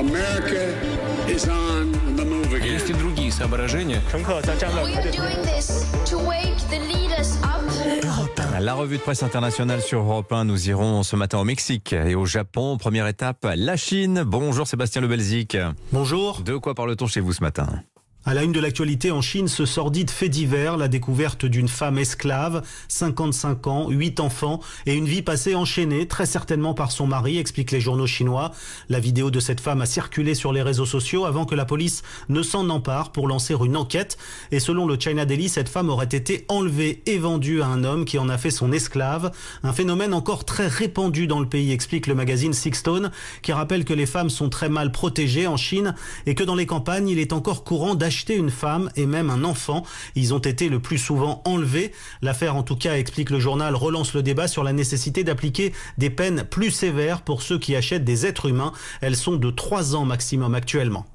America is on the move again. Есть и другие соображения. La revue de presse internationale sur Europe 1, nous irons ce matin au Mexique et au Japon. Première étape, la Chine. Bonjour Sébastien Lebelzik. Bonjour. De quoi parle-t-on chez vous ce matin? À la une de l'actualité en Chine, ce sordide fait divers, la découverte d'une femme esclave, 55 ans, 8 enfants et une vie passée enchaînée, très certainement par son mari, expliquent les journaux chinois. La vidéo de cette femme a circulé sur les réseaux sociaux avant que la police ne s'en empare pour lancer une enquête. Et selon le China Daily, cette femme aurait été enlevée et vendue à un homme qui en a fait son esclave. Un phénomène encore très répandu dans le pays, explique le magazine Sixstone, qui rappelle que les femmes sont très mal protégées en Chine et que dans les campagnes, il est encore courant d'acheter une femme et même un enfant. Ils ont été le plus souvent enlevés. L'affaire, en tout cas, explique le journal, relance le débat sur la nécessité d'appliquer des peines plus sévères pour ceux qui achètent des êtres humains. Elles sont de 3 ans maximum actuellement.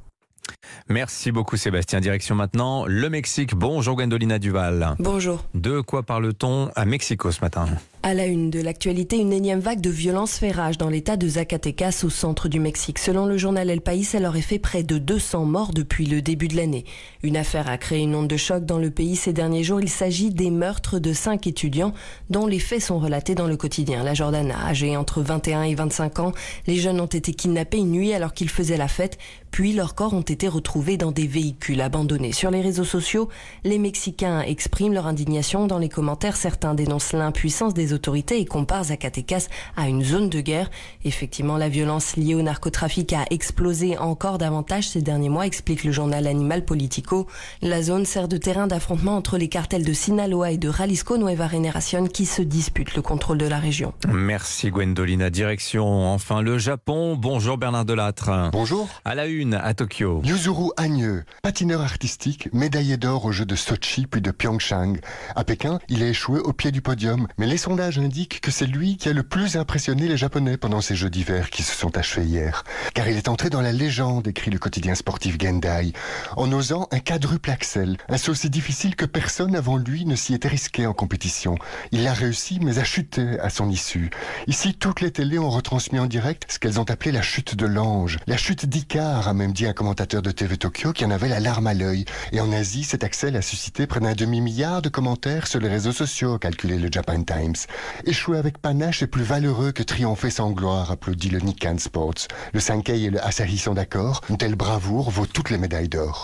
Merci beaucoup Sébastien. Direction maintenant le Mexique. Bonjour Gwendolina Duval. Bonjour. De quoi parle-t-on à Mexico ce matin? À la une de l'actualité, une énième vague de violence fait rage dans l'état de Zacatecas au centre du Mexique. Selon le journal El País, elle aurait fait près de 200 morts depuis le début de l'année. Une affaire a créé une onde de choc dans le pays ces derniers jours. Il s'agit des meurtres de cinq étudiants dont les faits sont relatés dans le quotidien. La Jordana, âgée entre 21 et 25 ans, les jeunes ont été kidnappés une nuit alors qu'ils faisaient la fête, puis leurs corps ont été retrouvés dans des véhicules abandonnés. Sur les réseaux sociaux, les Mexicains expriment leur indignation. Dans les commentaires, certains dénoncent l'impuissance des autorités et comparent Zacatecas à une zone de guerre. Effectivement, la violence liée au narcotrafic a explosé encore davantage ces derniers mois, explique le journal Animal Politico. La zone sert de terrain d'affrontement entre les cartels de Sinaloa et de Jalisco Nueva Generación qui se disputent le contrôle de la région. Merci Gwendolina. Direction enfin le Japon. Bonjour Bernard Delattre. Bonjour. À la une à Tokyo. Yuzuru Agneux, patineur artistique, médaillé d'or aux Jeux de Sochi puis de Pyeongchang. À Pékin, il a échoué au pied du podium, mais les sondages indiquent que c'est lui qui a le plus impressionné les Japonais pendant ces Jeux d'hiver qui se sont achevés hier. Car il est entré dans la légende, écrit le quotidien sportif Gendai, en osant un quadruple axel, un saut si difficile que personne avant lui ne s'y était risqué en compétition. Il l'a réussi, mais a chuté à son issue. Ici, toutes les télés ont retransmis en direct ce qu'elles ont appelé la chute de l'ange, la chute d'Icar, a même dit un commentateur de TV Tokyo qui en avait la larme à l'œil. Et en Asie, cet accès a suscité près d'un demi-milliard de commentaires sur les réseaux sociaux, a calculé le Japan Times. Échouer avec panache est plus valeureux que triompher sans gloire, applaudit le Nikkan Sports. Le Sankei et le Asahi sont d'accord. Une telle bravoure vaut toutes les médailles d'or.